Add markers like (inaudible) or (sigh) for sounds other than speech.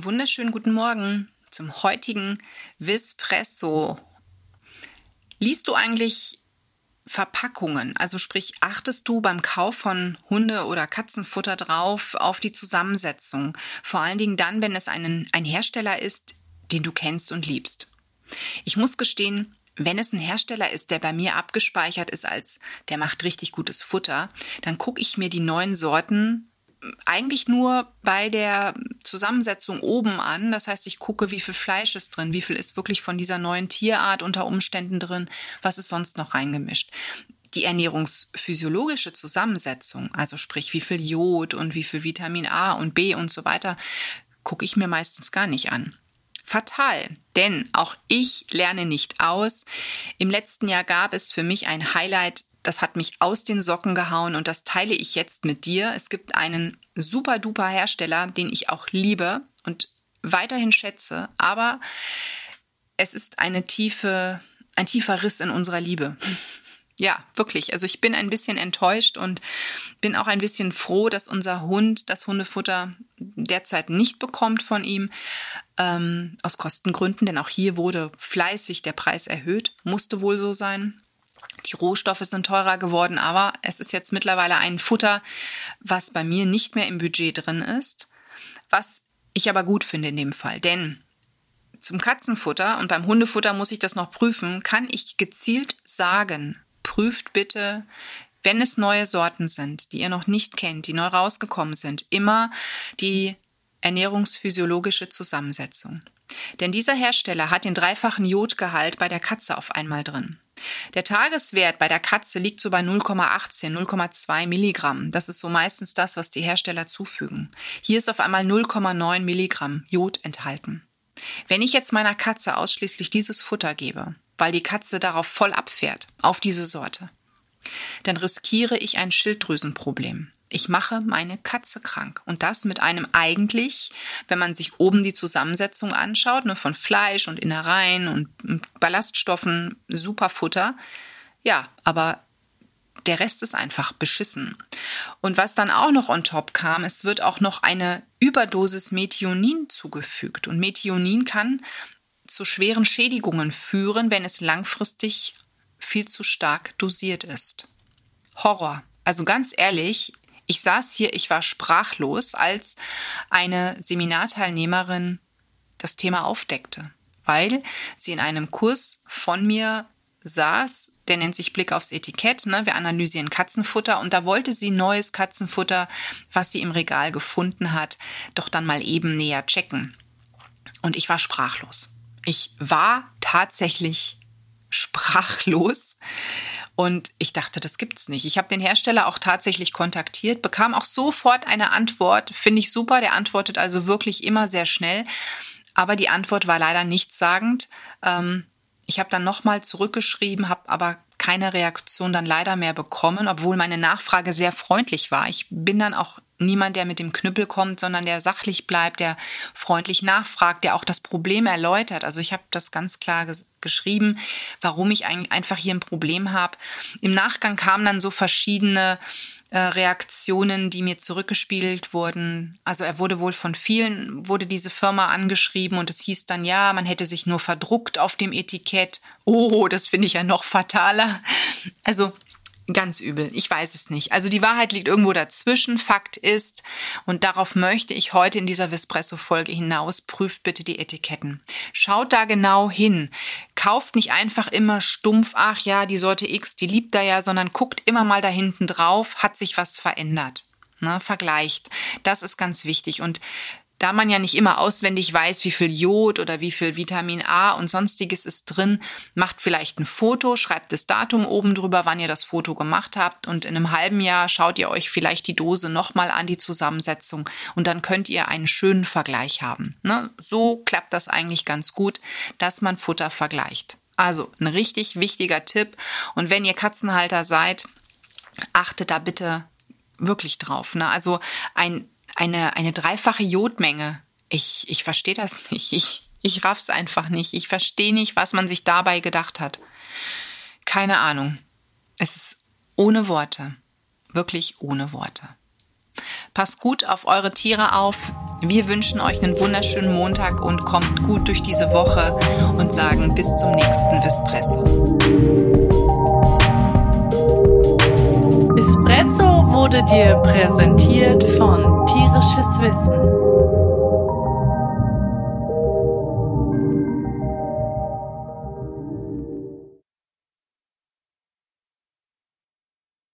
Einen wunderschönen guten Morgen zum heutigen Vispresso. Liest du eigentlich Verpackungen? Also sprich, achtest du beim Kauf von Hunde- oder Katzenfutter drauf auf die Zusammensetzung? Vor allen Dingen dann, wenn es einen, ein Hersteller ist, den du kennst und liebst. Ich muss gestehen, wenn es ein Hersteller ist, der bei mir abgespeichert ist als der macht richtig gutes Futter, dann gucke ich mir die neuen Sorten eigentlich nur bei der Zusammensetzung oben an. Das heißt, ich gucke, wie viel Fleisch ist drin, wie viel ist wirklich von dieser neuen Tierart unter Umständen drin, was ist sonst noch reingemischt. Die ernährungsphysiologische Zusammensetzung, also sprich, wie viel Jod und wie viel Vitamin A und B und so weiter, gucke ich mir meistens gar nicht an fatal, denn auch ich lerne nicht aus. Im letzten Jahr gab es für mich ein Highlight, das hat mich aus den Socken gehauen und das teile ich jetzt mit dir. Es gibt einen super duper Hersteller, den ich auch liebe und weiterhin schätze, aber es ist eine tiefe, ein tiefer Riss in unserer Liebe. (laughs) Ja, wirklich. Also ich bin ein bisschen enttäuscht und bin auch ein bisschen froh, dass unser Hund das Hundefutter derzeit nicht bekommt von ihm. Ähm, aus Kostengründen, denn auch hier wurde fleißig der Preis erhöht. Musste wohl so sein. Die Rohstoffe sind teurer geworden, aber es ist jetzt mittlerweile ein Futter, was bei mir nicht mehr im Budget drin ist. Was ich aber gut finde in dem Fall, denn zum Katzenfutter und beim Hundefutter muss ich das noch prüfen, kann ich gezielt sagen, prüft bitte, wenn es neue Sorten sind, die ihr noch nicht kennt, die neu rausgekommen sind, immer die ernährungsphysiologische Zusammensetzung. Denn dieser Hersteller hat den dreifachen Jodgehalt bei der Katze auf einmal drin. Der Tageswert bei der Katze liegt so bei 0,18, 0,2 Milligramm. Das ist so meistens das, was die Hersteller zufügen. Hier ist auf einmal 0,9 Milligramm Jod enthalten. Wenn ich jetzt meiner Katze ausschließlich dieses Futter gebe, weil die Katze darauf voll abfährt, auf diese Sorte, dann riskiere ich ein Schilddrüsenproblem. Ich mache meine Katze krank. Und das mit einem eigentlich, wenn man sich oben die Zusammensetzung anschaut, ne, von Fleisch und Innereien und Ballaststoffen, super Futter. Ja, aber der Rest ist einfach beschissen. Und was dann auch noch on top kam, es wird auch noch eine Überdosis Methionin zugefügt. Und Methionin kann zu schweren Schädigungen führen, wenn es langfristig viel zu stark dosiert ist. Horror. Also ganz ehrlich, ich saß hier, ich war sprachlos, als eine Seminarteilnehmerin das Thema aufdeckte, weil sie in einem Kurs von mir saß, der nennt sich Blick aufs Etikett. Ne? Wir analysieren Katzenfutter und da wollte sie neues Katzenfutter, was sie im Regal gefunden hat, doch dann mal eben näher checken. Und ich war sprachlos. Ich war tatsächlich sprachlos. Und ich dachte, das gibt's nicht. Ich habe den Hersteller auch tatsächlich kontaktiert, bekam auch sofort eine Antwort. Finde ich super. Der antwortet also wirklich immer sehr schnell. Aber die Antwort war leider nichtssagend. Ähm, ich habe dann nochmal zurückgeschrieben, habe aber keine Reaktion dann leider mehr bekommen, obwohl meine Nachfrage sehr freundlich war. Ich bin dann auch niemand, der mit dem Knüppel kommt, sondern der sachlich bleibt, der freundlich nachfragt, der auch das Problem erläutert. Also ich habe das ganz klar ges geschrieben, warum ich eigentlich einfach hier ein Problem habe. Im Nachgang kamen dann so verschiedene äh, Reaktionen, die mir zurückgespielt wurden. Also er wurde wohl von vielen, wurde diese Firma angeschrieben und es hieß dann, ja, man hätte sich nur verdruckt auf dem Etikett. Oh, das finde ich ja noch fataler. Also Ganz übel. Ich weiß es nicht. Also die Wahrheit liegt irgendwo dazwischen. Fakt ist, und darauf möchte ich heute in dieser Vespresso-Folge hinaus, prüft bitte die Etiketten. Schaut da genau hin. Kauft nicht einfach immer stumpf, ach ja, die Sorte X, die liebt er ja, sondern guckt immer mal da hinten drauf, hat sich was verändert. Ne, vergleicht. Das ist ganz wichtig. Und da man ja nicht immer auswendig weiß, wie viel Jod oder wie viel Vitamin A und sonstiges ist drin, macht vielleicht ein Foto, schreibt das Datum oben drüber, wann ihr das Foto gemacht habt und in einem halben Jahr schaut ihr euch vielleicht die Dose nochmal an, die Zusammensetzung und dann könnt ihr einen schönen Vergleich haben. Ne? So klappt das eigentlich ganz gut, dass man Futter vergleicht. Also ein richtig wichtiger Tipp und wenn ihr Katzenhalter seid, achtet da bitte wirklich drauf. Ne? Also ein eine, eine dreifache Jodmenge. Ich, ich verstehe das (laughs) nicht. Ich, ich raff's einfach nicht. Ich verstehe nicht, was man sich dabei gedacht hat. Keine Ahnung. Es ist ohne Worte. Wirklich ohne Worte. Passt gut auf eure Tiere auf. Wir wünschen euch einen wunderschönen Montag und kommt gut durch diese Woche und sagen bis zum nächsten Vespresso. Espresso wurde dir präsentiert von Tierisches Wissen